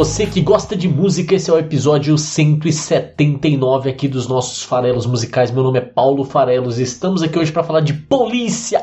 Você que gosta de música, esse é o episódio 179 aqui dos nossos farelos musicais. Meu nome é Paulo Farelos e estamos aqui hoje para falar de Polícia,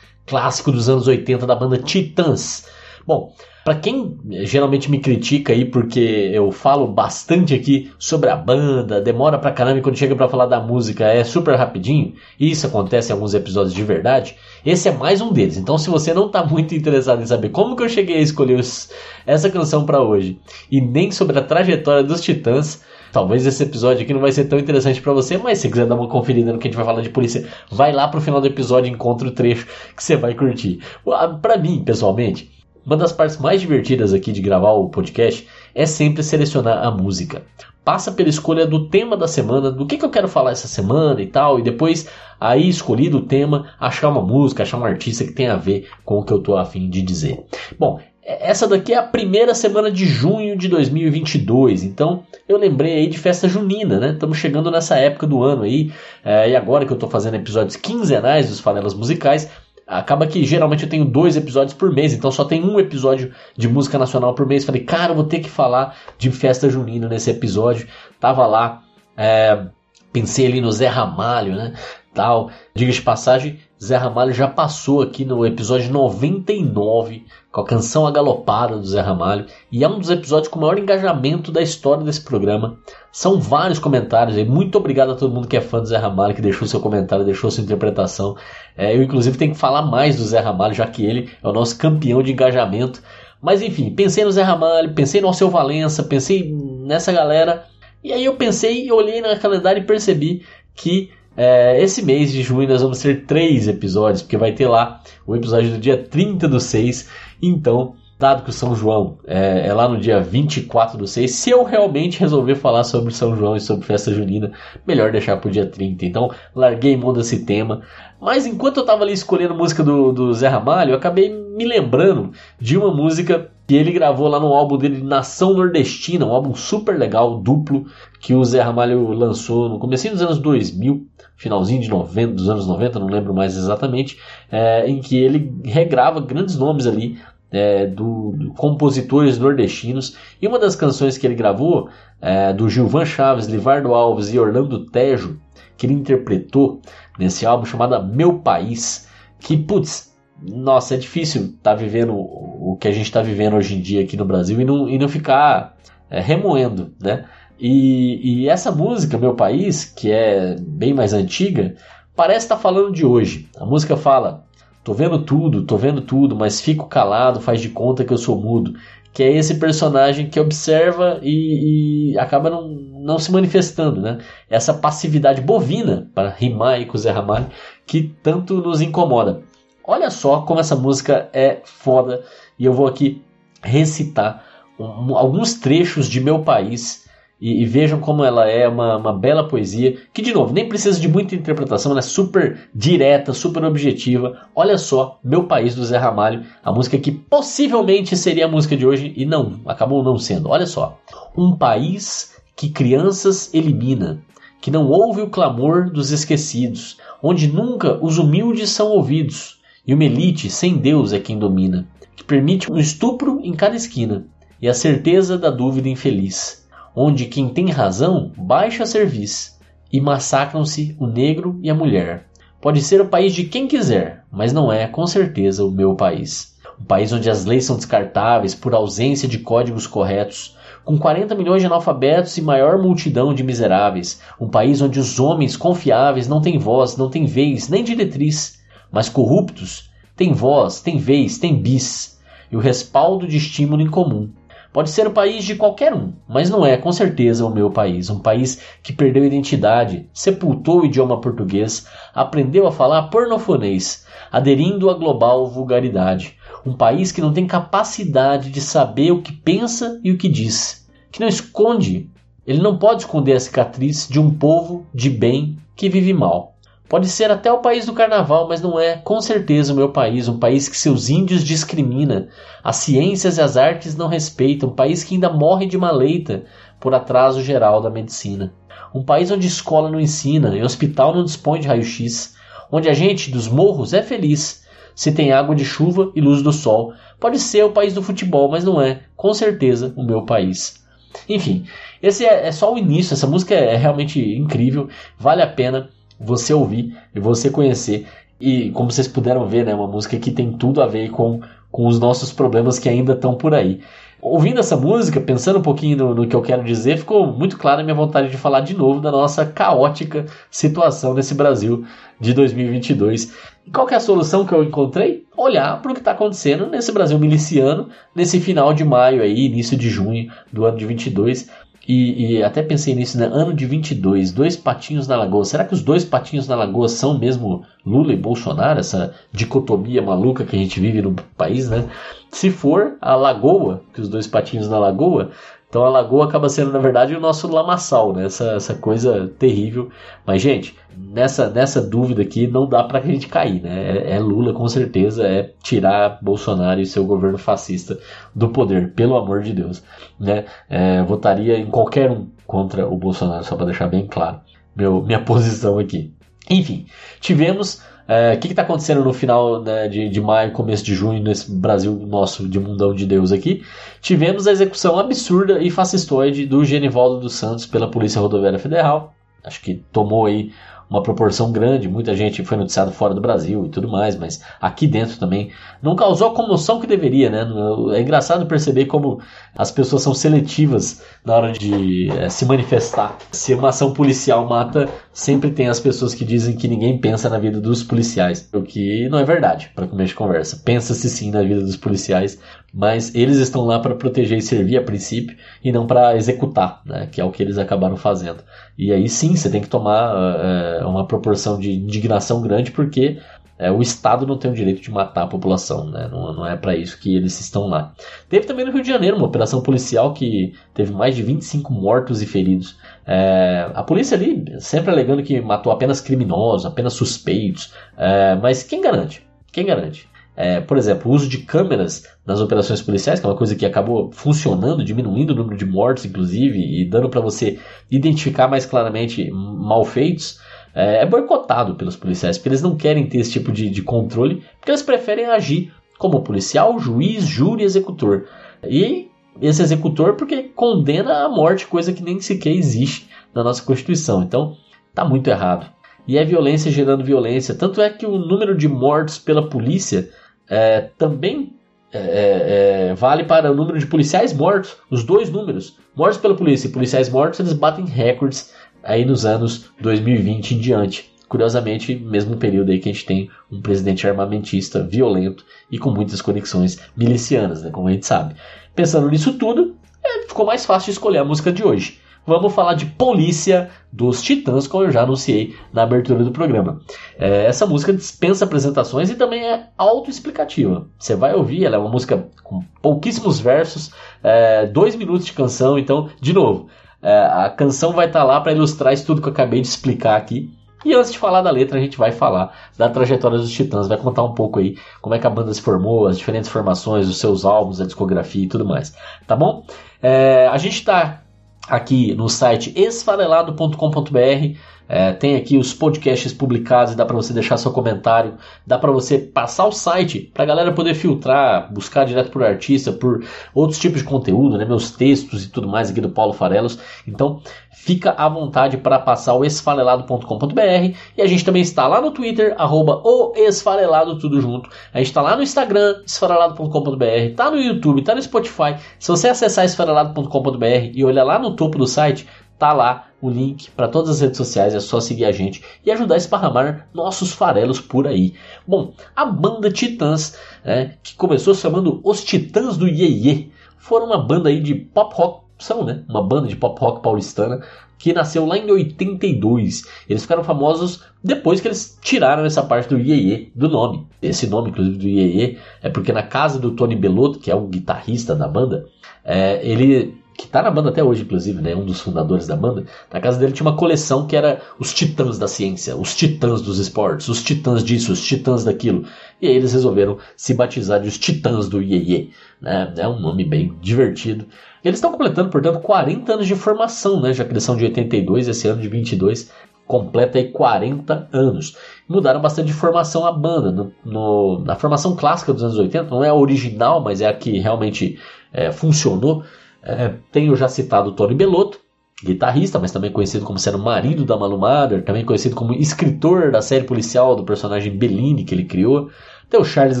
clássico dos anos 80 da banda Titãs. Bom, para quem geralmente me critica aí porque eu falo bastante aqui sobre a banda, demora pra caramba e quando chega para falar da música é super rapidinho, e isso acontece em alguns episódios de verdade, esse é mais um deles. Então se você não tá muito interessado em saber como que eu cheguei a escolher os- essa canção para hoje e nem sobre a trajetória dos Titãs, Talvez esse episódio aqui não vai ser tão interessante pra você, mas se quiser dar uma conferida no que a gente vai falar de polícia, vai lá pro final do episódio e encontra o trecho que você vai curtir. Ah, Pra mim, pessoalmente, uma das partes mais divertidas aqui de gravar o podcast é sempre selecionar a música. Passa pela escolha do tema da semana, do que, que eu quero falar essa semana e tal, e depois, aí escolhido o tema, achar uma música, achar um artista que tenha a ver com o que eu tô afim de dizer. Bom, essa daqui é a primeira semana de junho de 2022, então eu lembrei aí de festa junina, né? Estamos chegando nessa época do ano aí, é, e agora que eu tô fazendo episódios quinzenais dos Fanelas Musicais, acaba que geralmente eu tenho dois episódios por mês, então só tem um episódio de música nacional por mês. Falei, cara, vou ter que falar de festa junina nesse episódio. Tava lá, é, pensei ali no Zé Ramalho, né? Tal. Diga de passagem, Zé Ramalho já passou aqui no episódio 99 com a canção agalopada do Zé Ramalho e é um dos episódios com maior engajamento da história desse programa. São vários comentários aí. Muito obrigado a todo mundo que é fã do Zé Ramalho, que deixou seu comentário, deixou sua interpretação. É, eu, inclusive, tenho que falar mais do Zé Ramalho, já que ele é o nosso campeão de engajamento. Mas enfim, pensei no Zé Ramalho, pensei no Alceu Valença, pensei nessa galera. E aí eu pensei e olhei na calendário e percebi que é, esse mês de junho nós vamos ter três episódios, porque vai ter lá o episódio do dia 30 do 6. Então, dado que o São João é, é lá no dia 24 do 6, se eu realmente resolver falar sobre São João e sobre festa junina, melhor deixar pro dia 30. Então, larguei mão desse tema. Mas enquanto eu tava ali escolhendo música do, do Zé Ramalho, eu acabei me lembrando de uma música que ele gravou lá no álbum dele Nação Nordestina, um álbum super legal, duplo, que o Zé Ramalho lançou no começo dos anos 2000, finalzinho de 90, dos anos 90, não lembro mais exatamente, é, em que ele regrava grandes nomes ali é, do, do compositores nordestinos. E uma das canções que ele gravou, é, do Gilvan Chaves, Livardo Alves e Orlando Tejo, que ele interpretou nesse álbum chamada Meu País, que, putz, nossa, é difícil estar tá vivendo o que a gente está vivendo hoje em dia aqui no Brasil e não, e não ficar é, remoendo, né? E, e essa música, Meu País, que é bem mais antiga, parece estar falando de hoje. A música fala: Tô vendo tudo, tô vendo tudo, mas fico calado, faz de conta que eu sou mudo. Que é esse personagem que observa e, e acaba não, não se manifestando, né? Essa passividade bovina, para rimar aí com o Zé Ramalho, que tanto nos incomoda. Olha só como essa música é foda e eu vou aqui recitar um- alguns trechos de meu país e, e vejam como ela é uma, uma bela poesia que de novo nem precisa de muita interpretação, ela é super direta, super objetiva. Olha só, meu país do Zé Ramalho, a música que possivelmente seria a música de hoje e não, acabou não sendo. Olha só, um país que crianças elimina, que não ouve o clamor dos esquecidos, onde nunca os humildes são ouvidos e uma elite sem Deus é quem domina, que permite um estupro em cada esquina e a certeza da dúvida infeliz, onde quem tem razão baixa a cerviz e massacram-se o negro e a mulher. Pode ser o país de quem quiser, mas não é com certeza o meu país. Um país onde as leis são descartáveis por ausência de códigos corretos, com 40 milhões de analfabetos e maior multidão de miseráveis. Um país onde os homens confiáveis não têm voz, não têm vez, nem diretriz, mas corruptos têm voz, têm vez, têm bis, e o respaldo de estímulo em comum. Pode ser o país de qualquer um, mas não é com certeza o meu país. Um país que perdeu identidade, sepultou o idioma português, aprendeu a falar pornofonês, aderindo à global vulgaridade. Um país que não tem capacidade de saber o que pensa e o que diz, que não esconde, ele não pode esconder a cicatriz de um povo de bem que vive mal. Pode ser até o país do carnaval, mas não é com certeza o meu país, um país que seus índios discrimina, as ciências e as artes não respeitam, um país que ainda morre de maleita por atraso geral da medicina. Um país onde escola não ensina e hospital não dispõe de raio-x, onde a gente dos morros é feliz se tem água de chuva e luz do sol. Pode ser o país do futebol, mas não é, com certeza, o meu país. Enfim, esse é, é só o início. Essa música é, é realmente incrível, vale a pena você ouvir e você conhecer. E como vocês puderam ver, né, uma música que tem tudo a ver com, com os nossos problemas que ainda estão por aí. Ouvindo essa música, pensando um pouquinho no, no, que eu quero dizer, ficou muito clara a minha vontade de falar de novo da nossa caótica situação nesse Brasil de 2022. E qual é a solução que eu encontrei? Olhar para o que está acontecendo nesse Brasil miliciano, nesse final de maio aí, início de junho do ano de 22, e, e, até pensei nisso, né? Ano de 22, dois patinhos na lagoa. Será que os dois patinhos na lagoa são mesmo Lula e Bolsonaro? Essa dicotomia maluca que a gente vive no país, né? Se for a lagoa, que os dois patinhos na lagoa, então a lagoa acaba sendo, na verdade, o nosso lamaçal, né? Essa, essa coisa terrível. Mas, gente, nessa, nessa dúvida aqui não dá pra gente cair, né? É, é, Lula, com certeza, é tirar Bolsonaro e seu governo fascista do poder, pelo amor de Deus. Né? É, votaria em qualquer um contra o Bolsonaro, só para deixar bem claro meu, minha posição aqui. Enfim, tivemos é, o que está acontecendo no final né, de, de maio, começo de junho, nesse Brasil nosso de mundão de Deus aqui? Tivemos a execução absurda e fascistoide do Genivaldo dos Santos pela Polícia Rodoviária Federal. Acho que tomou aí uma proporção grande, muita gente foi noticiado fora do Brasil e tudo mais, mas aqui dentro também não causou a comoção que deveria, né? É engraçado perceber como as pessoas são seletivas na hora de é, se manifestar. Se uma ação policial mata, sempre tem as pessoas que dizem que ninguém pensa na vida dos policiais, o que não é verdade, para começo de conversa. Pensa-se sim na vida dos policiais, mas eles estão lá para proteger e servir a princípio e não para executar, né, que é o que eles acabaram fazendo. E aí sim, você tem que tomar é, uma proporção de indignação grande porque é, o Estado não tem o direito de matar a população, né? não, não é para isso que eles estão lá. Teve também no Rio de Janeiro uma operação policial que teve mais de 25 mortos e feridos. É, a polícia ali sempre alegando que matou apenas criminosos, apenas suspeitos, é, mas quem garante? Quem garante? É, por exemplo, o uso de câmeras nas operações policiais, que é uma coisa que acabou funcionando, diminuindo o número de mortes, inclusive, e dando para você identificar mais claramente malfeitos, é, é boicotado pelos policiais, porque eles não querem ter esse tipo de, de controle, porque eles preferem agir como policial, juiz, júri executor. E esse executor porque condena a morte, coisa que nem sequer existe na nossa Constituição. Então, tá muito errado. E é violência gerando violência. Tanto é que o número de mortes pela polícia é, também é, é, é, vale para o número de policiais mortos, os dois números, mortos pela polícia e policiais mortos, eles batem recordes aí nos anos 2020 em diante. Curiosamente, mesmo período aí que a gente tem um presidente armamentista, violento e com muitas conexões milicianas, né, como a gente sabe. Pensando nisso tudo, é, ficou mais fácil escolher a música de hoje vamos falar de Polícia dos Titãs, como eu já anunciei na abertura do programa. É, essa música dispensa apresentações e também é autoexplicativa. Você vai ouvir, ela é uma música com pouquíssimos versos, é, dois minutos de canção, então, de novo, a canção vai estar tá lá para ilustrar isso tudo que eu acabei de explicar aqui. E antes de falar da letra, a gente vai falar da trajetória dos Titãs, vai contar um pouco aí como é que a banda se formou, as diferentes formações, os seus álbuns, a discografia e tudo mais. Tá bom? É, a gente está aqui no site esfarelado.com.br. É, tem aqui os podcasts publicados dá para você deixar seu comentário, dá para você passar o site para a galera poder filtrar, buscar direto por artista, por outros tipos de conteúdo, né, meus textos e tudo mais aqui do Paulo Farelos. Então fica à vontade para passar o esfarelado.com.br e a gente também está lá no Twitter, arroba o esfarelado, tudo junto. A gente está lá no Instagram, esfarelado.com.br, está no YouTube, está no Spotify. Se você acessar esfarelado.com.br e olhar lá no topo do site, tá lá o link para todas as redes sociais, é só seguir a gente e ajudar a esparramar nossos farelos por aí. Bom, a banda Titãs, né, que começou chamando Os Titãs do Iê, foram uma banda aí de pop rock, são, né, uma banda de pop rock paulistana que nasceu lá em 82. Eles ficaram famosos depois que eles tiraram essa parte do Iê do nome. Esse nome, inclusive, do Iê é porque na casa do Tony Bellotto, que é o guitarrista da banda, é, ele que tá na banda até hoje, inclusive, né? Um dos fundadores da banda. Na casa dele tinha uma coleção que era os titãs da ciência, os titãs dos esportes, os titãs disso, os titãs daquilo. E aí eles resolveram se batizar de os titãs do Iê, né? É um nome bem divertido. Eles estão completando, portanto, 40 anos de formação, né? Já que eles são de 82, esse ano de 22 completa aí 40 anos. Mudaram bastante de formação a banda. No, no, na formação clássica dos anos 80, não é a original, mas é a que realmente é, funcionou. É, tem o já citado Tony Belotto, guitarrista, mas também conhecido como sendo marido da Malu Mader, também conhecido como escritor da série policial do personagem Bellini que ele criou. Tem o Charles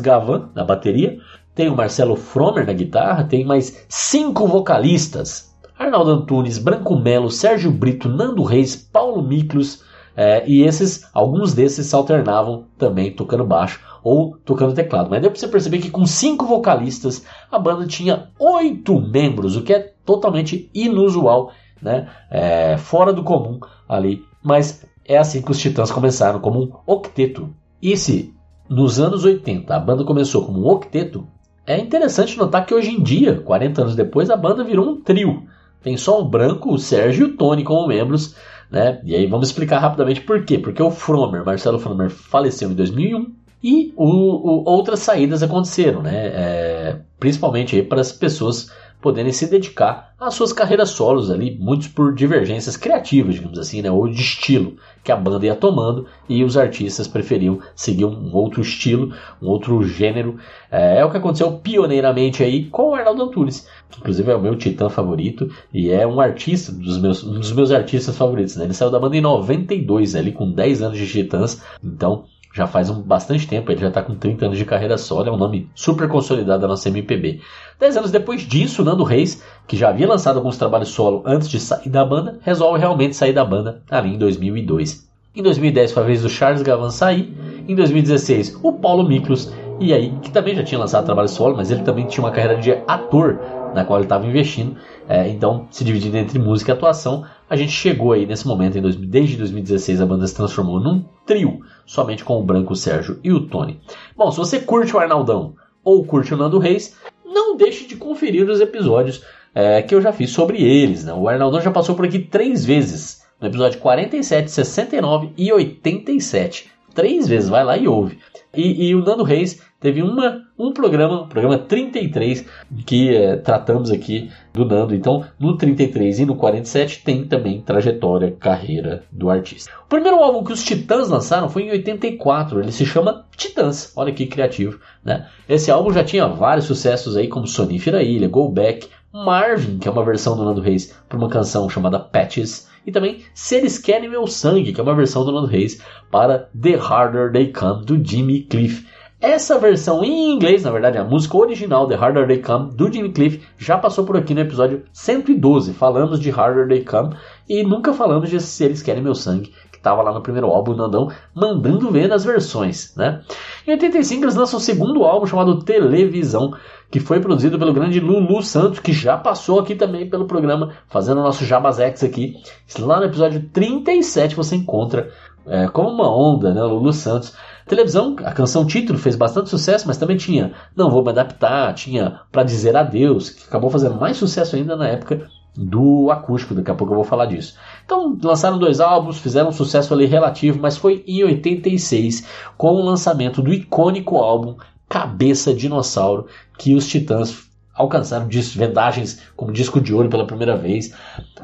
Gavan na bateria, tem o Marcelo Fromer na guitarra, tem mais cinco vocalistas. Arnaldo Antunes, Branco Melo, Sérgio Brito, Nando Reis, Paulo Miklos, é, e esses, alguns desses se alternavam também tocando baixo ou tocando teclado. Mas deu para você perceber que com cinco vocalistas a banda tinha oito membros, o que é totalmente inusual, né? É, fora do comum ali. Mas é assim que os Titãs começaram, como um octeto. E se nos anos 80 a banda começou como um octeto, é interessante notar que hoje em dia, 40 anos depois, a banda virou um trio. Tem só o Branco, o Sérgio e o Tony como membros, né? E aí vamos explicar rapidamente por quê. Porque o Fromer, Marcelo Fromer, faleceu em 2001 e o, o, outras saídas aconteceram, né? É, principalmente para as pessoas poderem se dedicar às suas carreiras solos ali, muitos por divergências criativas, digamos assim, né, ou de estilo que a banda ia tomando e os artistas preferiam seguir um outro estilo, um outro gênero. É, é o que aconteceu pioneiramente aí com o Arnaldo Antunes, que inclusive é o meu titã favorito e é um artista dos meus, um dos meus artistas favoritos. Né? Ele saiu da banda em 92, ali com 10 anos de titãs, então já faz um, bastante tempo, ele já está com 30 anos de carreira solo, é um nome super consolidado da nossa MPB. Dez anos depois disso, Nando Reis, que já havia lançado alguns trabalhos solo antes de sair da banda, resolve realmente sair da banda ali em 2002. Em 2010 foi a vez do Charles Gavan sair, em 2016 o Paulo Miklos, e aí, que também já tinha lançado trabalho solo, mas ele também tinha uma carreira de ator na qual ele estava investindo, é, então se dividindo entre música e atuação, a gente chegou aí nesse momento, em desde 2016 a banda se transformou num trio, somente com o Branco, Sérgio e o Tony. Bom, se você curte o Arnaldão ou curte o Nando Reis, não deixe de conferir os episódios é, que eu já fiz sobre eles. Né? O Arnaldão já passou por aqui três vezes, no episódio 47, 69 e 87. Três vezes, vai lá e ouve. E, e o Nando Reis teve uma, um programa, programa 33, que é, tratamos aqui do Nando. Então, no 33 e no 47 tem também trajetória, carreira do artista. O primeiro álbum que os Titãs lançaram foi em 84, ele se chama Titãs. Olha que criativo, né? Esse álbum já tinha vários sucessos aí, como Sonífera Ilha, Go Back, Marvin, que é uma versão do Nando Reis para uma canção chamada Patches, e também Se Eles Querem Meu Sangue, que é uma versão do Nando Reis para The Harder They Come, do Jimmy Cliff. Essa versão em inglês, na verdade, a música original, The Harder They Come, do Jimmy Cliff, já passou por aqui no episódio 112. Falamos de Harder They Come e nunca falamos de Se Eles Querem Meu Sangue, que estava lá no primeiro álbum, Nandão mandando ver nas versões, né? Em 85 eles lançam o segundo álbum chamado Televisão, que foi produzido pelo grande Lulu Santos, que já passou aqui também pelo programa, fazendo o nosso Jabazex aqui. Lá no episódio 37 você encontra é, como uma onda, né? Lulu Santos Televisão, a canção título fez bastante sucesso, mas também tinha Não Vou Me Adaptar, tinha Pra Dizer Adeus, que acabou fazendo mais sucesso ainda na época do acústico, daqui a pouco eu vou falar disso. Então, lançaram dois álbuns, fizeram um sucesso ali relativo, mas foi em 86, com o lançamento do icônico álbum Cabeça Dinossauro, que os Titãs alcançaram vendagens como disco de ouro pela primeira vez.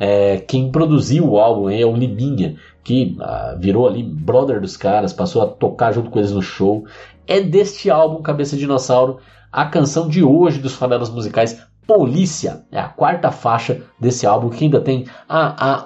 É, quem produziu o álbum é o Liminha, que ah, virou ali brother dos caras, passou a tocar junto com eles no show. É deste álbum Cabeça de Dinossauro a canção de hoje dos favelas musicais Polícia. É a quarta faixa desse álbum que ainda tem A,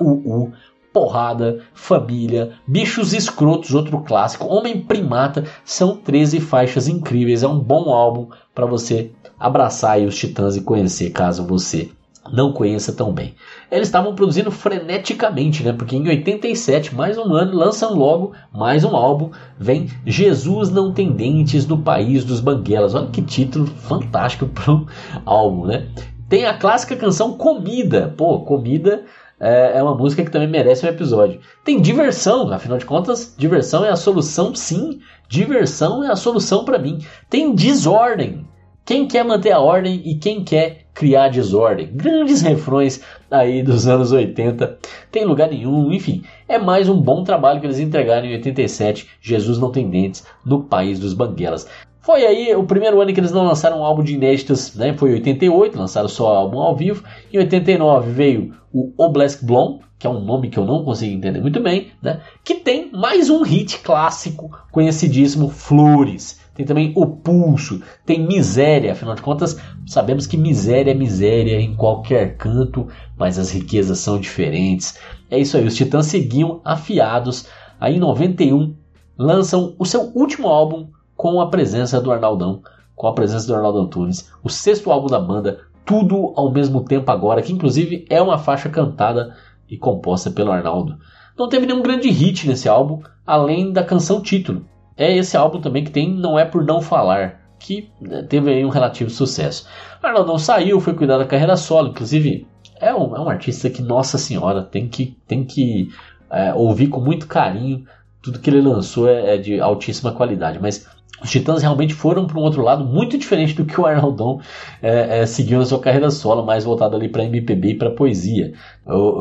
Porrada, Família, Bichos Escrotos, outro clássico, Homem Primata. São 13 faixas incríveis. É um bom álbum para você abraçar os Titãs e conhecer, caso você não conheça tão bem. Eles estavam produzindo freneticamente, né? Porque em 87, mais um ano, lançam logo mais um álbum. Vem Jesus Não Tem Dentes no País dos Banguelas. Olha que título fantástico para um álbum, né? Tem a clássica canção Comida. Pô, Comida é, é uma música que também merece um episódio. Tem diversão, afinal de contas, diversão é a solução, sim. Diversão é a solução para mim. Tem desordem. Quem quer manter a ordem e quem quer criar desordem. Grandes refrões aí dos anos 80, tem lugar nenhum, enfim, é mais um bom trabalho que eles entregaram em 87, Jesus não tem dentes, no país dos banguelas. Foi aí o primeiro ano que eles não lançaram um álbum de inéditas, né? Foi 88, lançaram só álbum ao vivo. Em 89 veio o Oblesk Blom, que é um nome que eu não consigo entender muito bem, né? Que tem mais um hit clássico conhecidíssimo, Flores. Tem também o Pulso, tem Miséria, afinal de contas, sabemos que miséria é miséria em qualquer canto, mas as riquezas são diferentes. É isso aí, os Titãs seguiam afiados. Aí em 91 lançam o seu último álbum, com a presença do Arnaldão, com a presença do Arnaldo Antunes, o sexto álbum da banda, tudo ao mesmo tempo agora, que inclusive é uma faixa cantada e composta pelo Arnaldo. Não teve nenhum grande hit nesse álbum, além da canção título. É esse álbum também que tem Não É Por Não Falar, que né, teve aí um relativo sucesso. Arnaldão saiu, foi cuidar da carreira solo, inclusive é um, é um artista que, nossa senhora, tem que, tem que é, ouvir com muito carinho. Tudo que ele lançou é, é de altíssima qualidade, mas os Titãs realmente foram para um outro lado muito diferente do que o Arnaldão é, é, seguiu na sua carreira solo, mais voltado ali para MPB e para poesia.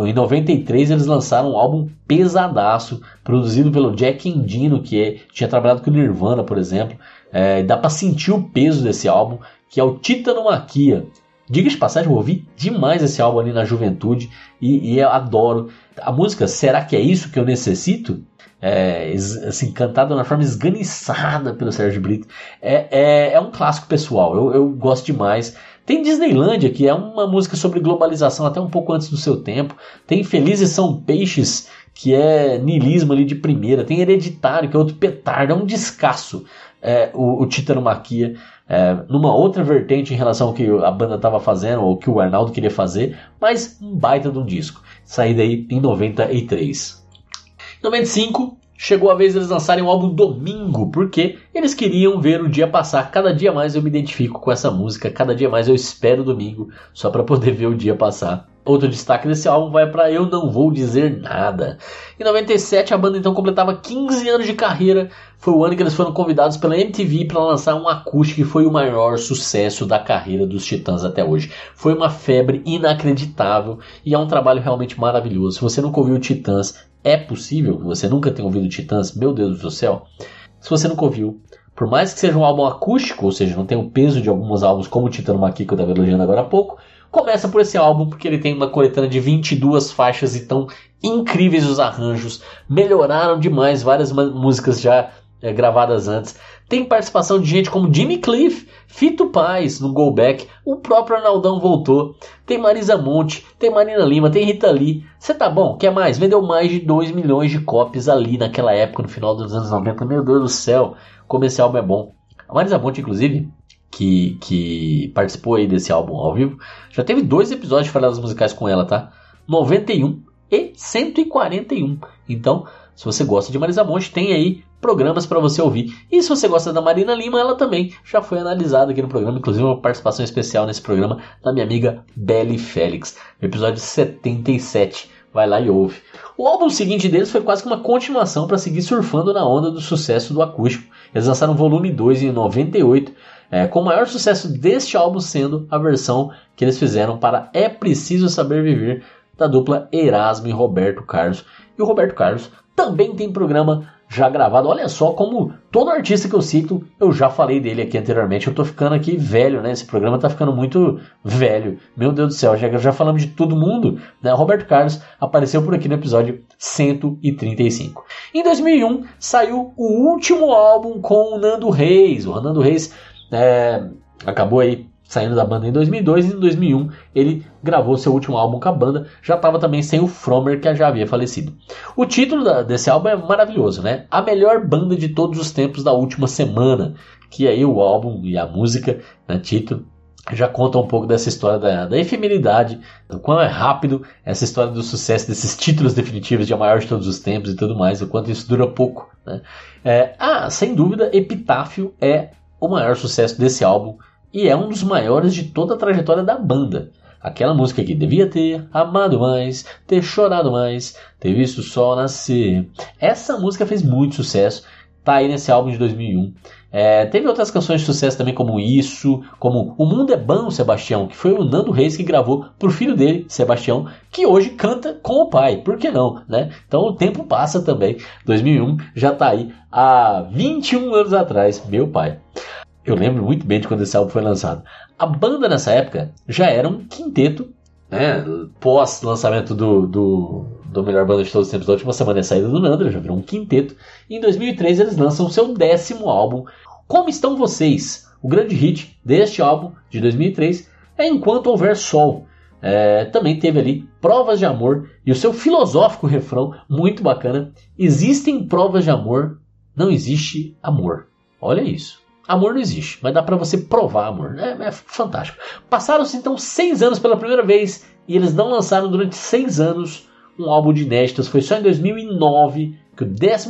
Em 93 eles lançaram um álbum pesadaço, produzido pelo Jack Endino, que é, tinha trabalhado com o Nirvana, por exemplo. É, dá para sentir o peso desse álbum, que é o Titanomaquia. Diga de passagem, eu ouvi demais esse álbum ali na juventude e, e eu adoro. A música Será que é isso que eu necessito? É, assim, cantado de uma forma esganiçada pelo Sérgio Brito. É, é, é um clássico pessoal, eu, eu gosto demais. Tem Disneylandia, que é uma música sobre globalização até um pouco antes do seu tempo. Tem Felizes São Peixes, que é nilismo ali de primeira. Tem Hereditário, que é outro petardo, é um descasso. É, o, o Titanomaquia, é, numa outra vertente em relação ao que a banda estava fazendo, ou que o Arnaldo queria fazer, mas um baita de um disco. Saída aí em 93. 95 chegou a vez deles lançarem o álbum Domingo, porque eles queriam ver o dia passar. Cada dia mais eu me identifico com essa música, cada dia mais eu espero domingo só para poder ver o dia passar. Outro destaque desse álbum vai para Eu Não Vou Dizer Nada. Em 97 a banda então completava 15 anos de carreira. Foi o ano que eles foram convidados pela MTV para lançar um acústico que foi o maior sucesso da carreira dos Titãs até hoje. Foi uma febre inacreditável e é um trabalho realmente maravilhoso. Se você nunca ouviu Titãs, é possível que você nunca tenha ouvido Titãs, meu Deus do céu. Se você nunca ouviu, por mais que seja um álbum acústico, ou seja, não tem o peso de alguns álbuns como o Titã Maqui que eu estava elogiando agora há pouco, começa por esse álbum porque ele tem uma coletânea de 22 faixas e tão incríveis os arranjos, melhoraram demais várias músicas já é, gravadas antes. Tem participação de gente como Jimmy Cliff, Fito Paz no Go Back, o próprio Arnaldão voltou. Tem Marisa Monte, tem Marina Lima, tem Rita Lee. Você tá bom? Quer mais? Vendeu mais de 2 milhões de cópias ali naquela época, no final dos anos 90. Meu Deus do céu, como esse álbum é bom. A Marisa Monte, inclusive, que, que participou aí desse álbum ao vivo, já teve dois episódios de faladas musicais com ela, tá? 91 e 141. Então, se você gosta de Marisa Monte, tem aí programas para você ouvir. E se você gosta da Marina Lima, ela também já foi analisada aqui no programa, inclusive uma participação especial nesse programa da minha amiga Belly Félix, episódio 77. Vai lá e ouve. O álbum seguinte deles foi quase que uma continuação para seguir surfando na onda do sucesso do acústico. Eles lançaram o volume 2 em 98, é, com o maior sucesso deste álbum sendo a versão que eles fizeram para É Preciso Saber Viver, da dupla Erasmo e Roberto Carlos. E o Roberto Carlos também tem programa já gravado. Olha só como todo artista que eu cito, eu já falei dele aqui anteriormente. Eu tô ficando aqui velho, né? Esse programa tá ficando muito velho. Meu Deus do céu, já, já falamos de todo mundo, né? Roberto Carlos apareceu por aqui no episódio 135. Em 2001 saiu o último álbum com o Nando Reis. O Nando Reis é, acabou aí saindo da banda em 2002 e em 2001 ele gravou seu último álbum com a banda, já estava também sem o Fromer que já havia falecido. O título da, desse álbum é maravilhoso, né? A melhor banda de todos os tempos da última semana, que aí o álbum e a música, né, título, já conta um pouco dessa história da, da efemeridade, do quão é rápido essa história do sucesso desses títulos definitivos de a maior de todos os tempos e tudo mais, o quanto isso dura pouco. Né? É, ah, sem dúvida, Epitáfio é o maior sucesso desse álbum e é um dos maiores de toda a trajetória da banda. Aquela música que devia ter amado mais, ter chorado mais, ter visto o sol nascer. Essa música fez muito sucesso, tá aí nesse álbum de 2001. É, teve outras canções de sucesso também, como Isso, como O Mundo é Bom, Sebastião, que foi o Nando Reis que gravou pro filho dele, Sebastião, que hoje canta com o pai. Por que não, né? Então o tempo passa também. 2001 já tá aí há 21 anos atrás, meu pai. Eu lembro muito bem de quando esse álbum foi lançado. A banda nessa época já era um quinteto, né? Pós lançamento do, do, do melhor banda de todos os tempos da última semana é a saída do Nando, já virou um quinteto. E em 2003 eles lançam seu décimo álbum, Como Estão Vocês? O grande hit deste álbum de 2003 é Enquanto Houver Sol. É, também teve ali Provas de Amor e o seu filosófico refrão muito bacana. Existem provas de amor, não existe amor. Olha isso. Amor não existe, mas dá para você provar amor. É, é fantástico. Passaram-se então seis anos pela primeira vez e eles não lançaram durante seis anos um álbum de inéditas. Foi só em 2009 que o 11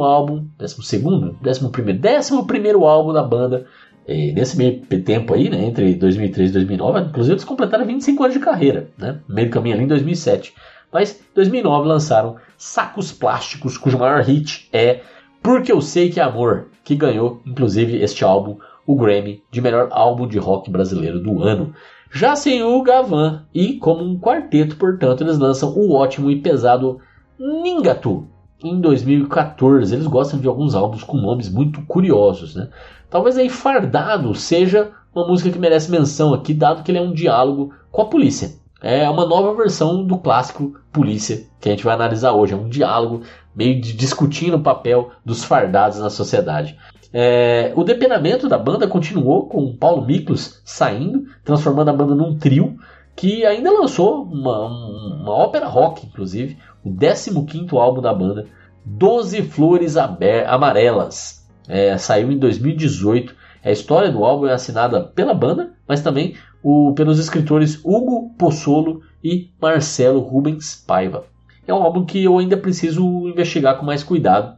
álbum, 12, 11, 11 álbum da banda, e nesse meio tempo aí, né, entre 2003 e 2009, inclusive eles completaram 25 anos de carreira, né, meio caminho ali em 2007. Mas em 2009 lançaram Sacos Plásticos, cujo maior hit é Porque Eu Sei Que é Amor, que ganhou, inclusive, este álbum, o Grammy de melhor álbum de rock brasileiro do ano. Já sem o Gavan e como um quarteto, portanto, eles lançam o ótimo e pesado Ningatu em 2014. Eles gostam de alguns álbuns com nomes muito curiosos, né? Talvez aí Fardado seja uma música que merece menção aqui, dado que ele é um diálogo com a polícia. É uma nova versão do clássico Polícia que a gente vai analisar hoje. É um diálogo meio de discutindo o papel dos fardados na sociedade. É, o depenamento da banda continuou com o Paulo Miklos saindo, transformando a banda num trio que ainda lançou uma, uma ópera rock, inclusive, o 15 álbum da banda, Doze Flores Amarelas. É, saiu em 2018. A história do álbum é assinada pela banda, mas também o, pelos escritores Hugo Pozzolo e Marcelo Rubens Paiva. É um álbum que eu ainda preciso investigar com mais cuidado,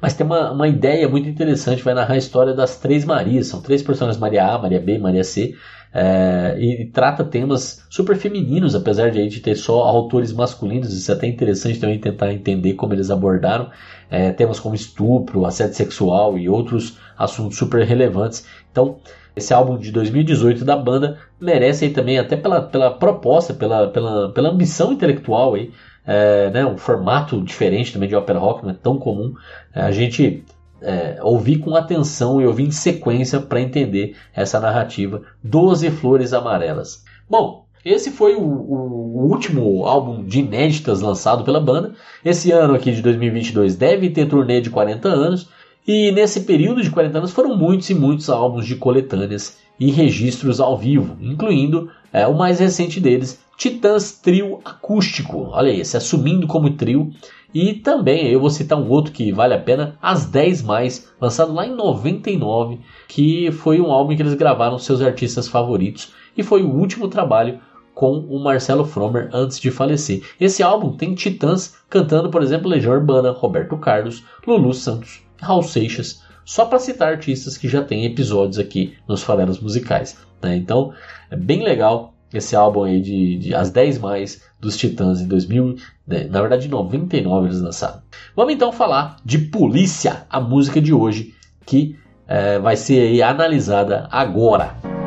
mas tem uma, uma ideia muito interessante, vai narrar a história das três Marias. São três personagens, Maria A, Maria B Maria C. É, e, e, trata temas super femininos, apesar de a gente ter só autores masculinos. Isso é até interessante também tentar entender como eles abordaram é, temas como estupro, assédio sexual e outros assuntos super relevantes. Então, esse álbum de 2018 da banda merece aí também, até pela, pela proposta, pela, pela, pela ambição intelectual aí, é, né, um formato diferente também de ópera rock, não é tão comum. É, a gente é, ouvir com atenção e ouvir em sequência para entender essa narrativa. Doze Flores Amarelas. Bom, esse foi o, o, último álbum de inéditas lançado pela banda. Esse ano aqui de 2022 deve ter turnê de 40 anos. E nesse período de 40 anos foram muitos e muitos álbuns de coletâneas e registros ao vivo, incluindo é, o mais recente deles, Titãs Trio Acústico. Olha aí, se assumindo como trio. E também eu vou citar um outro que vale a pena, As 10 Mais, lançado lá em 99, que foi um álbum que eles gravaram seus artistas favoritos e foi o último trabalho com o Marcelo Fromer antes de falecer. Esse álbum tem titãs cantando, por exemplo, Legião Urbana, Roberto Carlos, Lulu Santos, Raul Seixas, só para citar artistas que já têm episódios aqui nos farelos musicais. Né? Então é bem legal esse álbum aí de, de As 10 Mais dos Titãs em 2000, né? na verdade em 99 eles lançaram. Vamos então falar de Polícia, a música de hoje que é, vai ser analisada agora.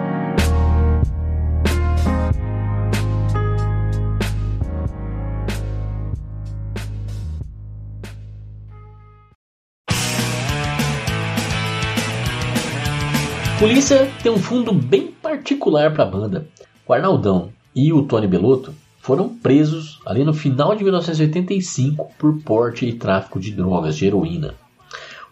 Polícia tem um fundo bem particular para a banda. O Arnaldão e o Tony Belotto foram presos ali no final de 1985 por porte e tráfico de drogas, de heroína.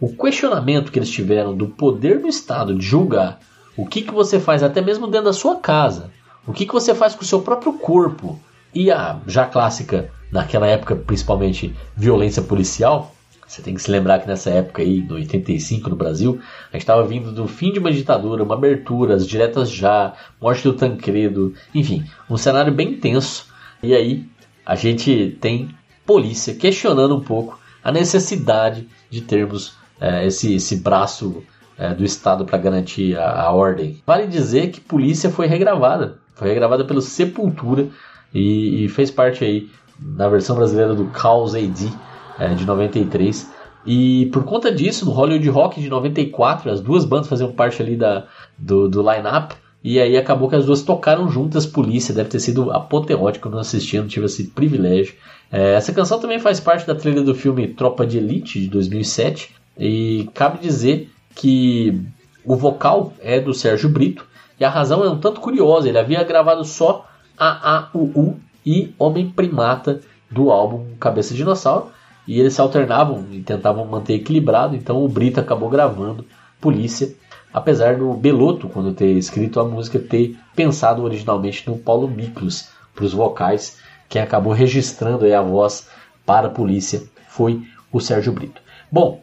O questionamento que eles tiveram do poder do Estado de julgar o que, que você faz até mesmo dentro da sua casa, o que, que você faz com o seu próprio corpo e a já clássica, naquela época principalmente, violência policial, você tem que se lembrar que nessa época aí, no 85 no Brasil, a gente estava vindo do fim de uma ditadura, uma abertura, as diretas já, morte do Tancredo, enfim, um cenário bem tenso. E aí a gente tem polícia questionando um pouco a necessidade de termos é, esse, esse braço é, do Estado para garantir a, a, ordem. Vale dizer que polícia foi regravada, foi regravada pelo Sepultura e, e fez parte aí na versão brasileira do Caos AD é, de 93. E por conta disso, no Hollywood Rock de 94, as duas bandas faziam parte ali da, do, do line-up. E aí acabou que as duas tocaram juntas Polícia. Deve ter sido apoteótico, não assisti, não tive esse privilégio. É, essa canção também faz parte da trilha do filme Tropa de Elite de 2007. E cabe dizer que o vocal é do Sérgio Brito. E a razão é um tanto curiosa. Ele havia gravado só a A, U, U e Homem Primata do álbum Cabeça de Dinossauro. E eles se alternavam e tentavam manter equilibrado. Então o Brito acabou gravando Polícia. Apesar do Beloto, quando ter escrito a música, ter pensado originalmente no Paulo Miklos para os vocais. Quem acabou registrando a voz para polícia foi o Sérgio Brito. Bom,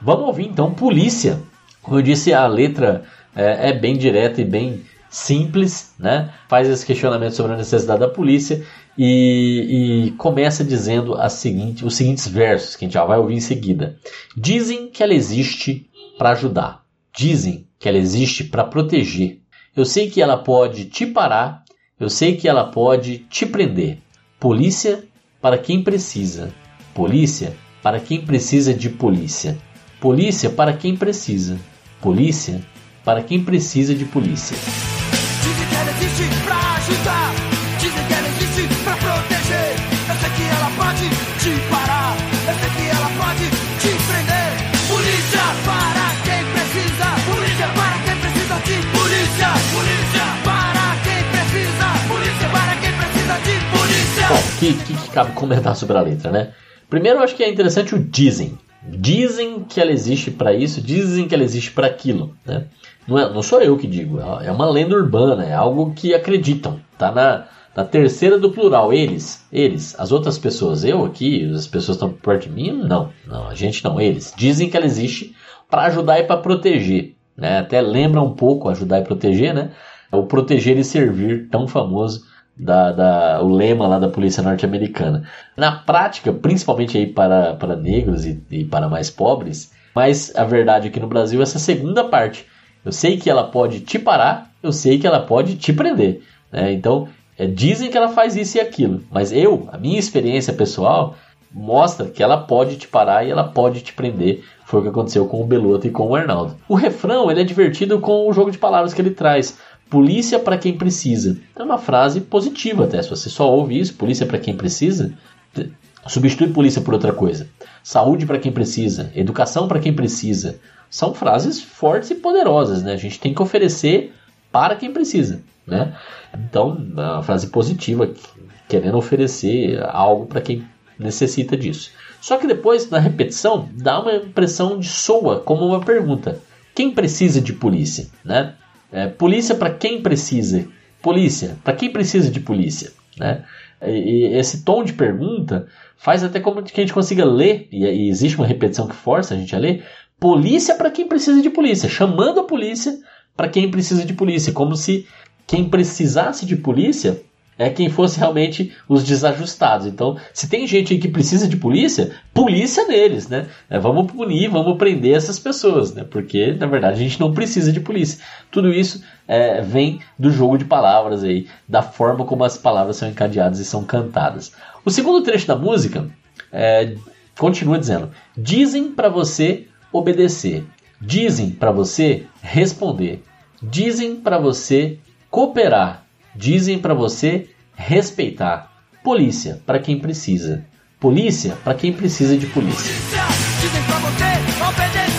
vamos ouvir então Polícia. Como eu disse, a letra é, é bem direta e bem simples, né? Faz esse questionamento sobre a necessidade da polícia e, e, começa dizendo a seguinte, os seguintes versos que a gente já vai ouvir em seguida. Dizem que ela existe para ajudar. Dizem que ela existe para proteger. Eu sei que ela pode te parar. Eu sei que ela pode te prender. Polícia para quem precisa. Polícia para quem precisa de polícia. Polícia para quem precisa. Polícia para quem precisa de polícia. Existe pra ajudar. Dizem que ela existe pra proteger. Eu sei que ela pode te parar. Eu sei que ela pode te prender. Polícia para quem precisa. Polícia para quem precisa de polícia. Polícia para quem precisa. Polícia para quem precisa de polícia. O que, que, que cabe comentar sobre a letra, né? Primeiro, eu acho que é interessante o dizem. Dizem que ela existe para isso, dizem que ela existe para aquilo, né? Não, é, não sou eu que digo, é uma lenda urbana, é algo que acreditam. Tá na, na terceira do plural, eles, eles, as outras pessoas. Eu aqui, as pessoas estão perto de mim? Não, não, a gente não, eles. Dizem que ela existe para ajudar e para proteger. Né? Até lembra um pouco ajudar e proteger, né? O proteger e servir, tão famoso da, da, o lema lá da polícia norte-americana. Na prática, principalmente aí para, para negros e, e, para mais pobres, mas a verdade aqui no Brasil é essa segunda parte. Eu sei que ela pode te parar, eu sei que ela pode te prender. Né? Então, é, dizem que ela faz isso e aquilo, mas eu, a minha experiência pessoal, mostra que ela pode te parar e ela pode te prender. Foi o que aconteceu com o Beloto e com o Arnaldo. O refrão ele é divertido com o jogo de palavras que ele traz. Polícia para quem precisa. É uma frase positiva até. Se você só ouve isso, polícia para quem precisa, substitui polícia por outra coisa. Saúde para quem precisa, educação para quem precisa, são frases fortes e poderosas, né? A gente tem que oferecer para quem precisa, né? Então, uma frase positiva, querendo oferecer algo para quem necessita disso. Só que depois, na repetição, dá uma impressão de soa como uma pergunta. Quem precisa de polícia, né? É, polícia para quem precisa? Polícia, para quem precisa de polícia, né? E, esse tom de pergunta faz até como que a gente consiga ler, e existe uma repetição que força a gente a ler, polícia para quem precisa de polícia, chamando a polícia para quem precisa de polícia, como se quem precisasse de polícia é quem fosse realmente os desajustados. Então, se tem gente aí que precisa de polícia, polícia neles, né? É, vamos punir, vamos prender essas pessoas, né? Porque, na verdade, a gente não precisa de polícia. Tudo isso é, vem do jogo de palavras aí, da forma como as palavras são encadeadas e são cantadas. O segundo trecho da música é, continua dizendo: Dizem para você obedecer. Dizem para você responder. Dizem para você cooperar. Dizem para você respeitar. Polícia para quem precisa. Polícia para quem precisa de polícia. Dizem pra você obedecer.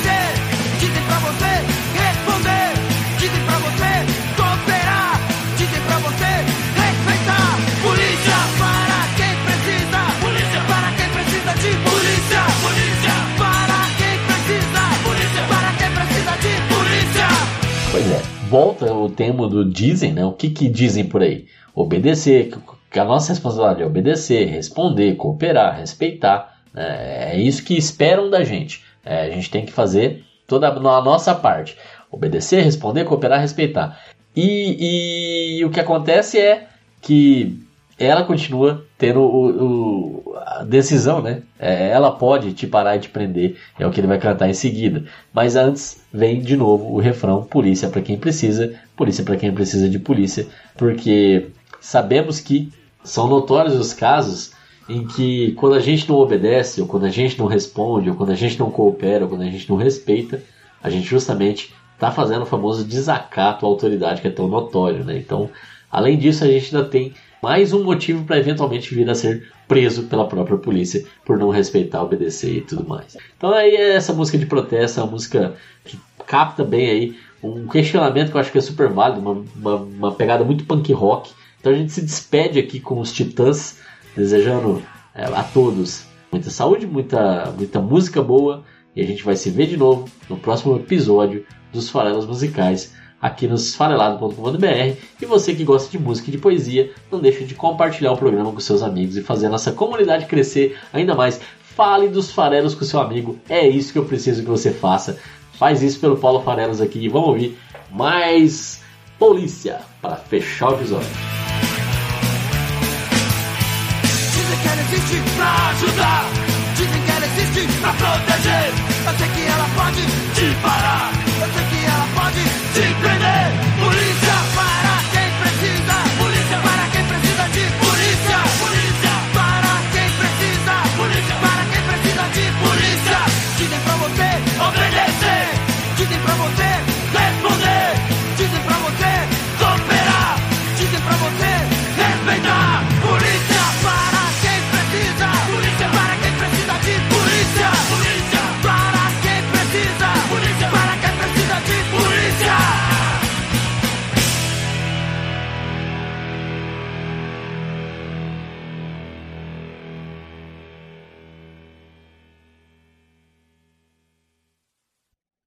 Volta o tema do dizem, né? O que, que dizem por aí? Obedecer, que a nossa responsabilidade é obedecer, responder, cooperar, respeitar. Né? É isso que esperam da gente. É, a gente tem que fazer toda a nossa parte. Obedecer, responder, cooperar, respeitar. E, e o que acontece é que ela continua tendo o, o, a decisão, né? É, ela pode te parar e te prender, é o que ele vai cantar em seguida. Mas antes vem de novo o refrão: polícia para quem precisa, polícia para quem precisa de polícia, porque sabemos que são notórios os casos em que quando a gente não obedece, ou quando a gente não responde, ou quando a gente não coopera, ou quando a gente não respeita, a gente justamente está fazendo o famoso desacato à autoridade que é tão notório, né? Então, além disso, a gente ainda tem mais um motivo para eventualmente vir a ser preso pela própria polícia por não respeitar, obedecer e tudo mais. Então aí é essa música de protesto, é uma música que capta bem aí um questionamento que eu acho que é super válido, uma, uma, uma pegada muito punk rock. Então a gente se despede aqui com os Titãs, desejando é, a todos muita saúde, muita, muita música boa. E a gente vai se ver de novo no próximo episódio dos Farelas Musicais aqui no esfarelado.com.br. E você que gosta de música e de poesia, não deixe de compartilhar o programa com seus amigos e fazer a nossa comunidade crescer ainda mais. Fale dos farelos com seu amigo, é isso que eu preciso que você faça. Faz isso pelo Paulo Farelos aqui e vamos ouvir mais polícia para fechar o episódio. Dizem que ela existe pra proteger. Eu sei que ela pode te parar, eu sei que dit, tu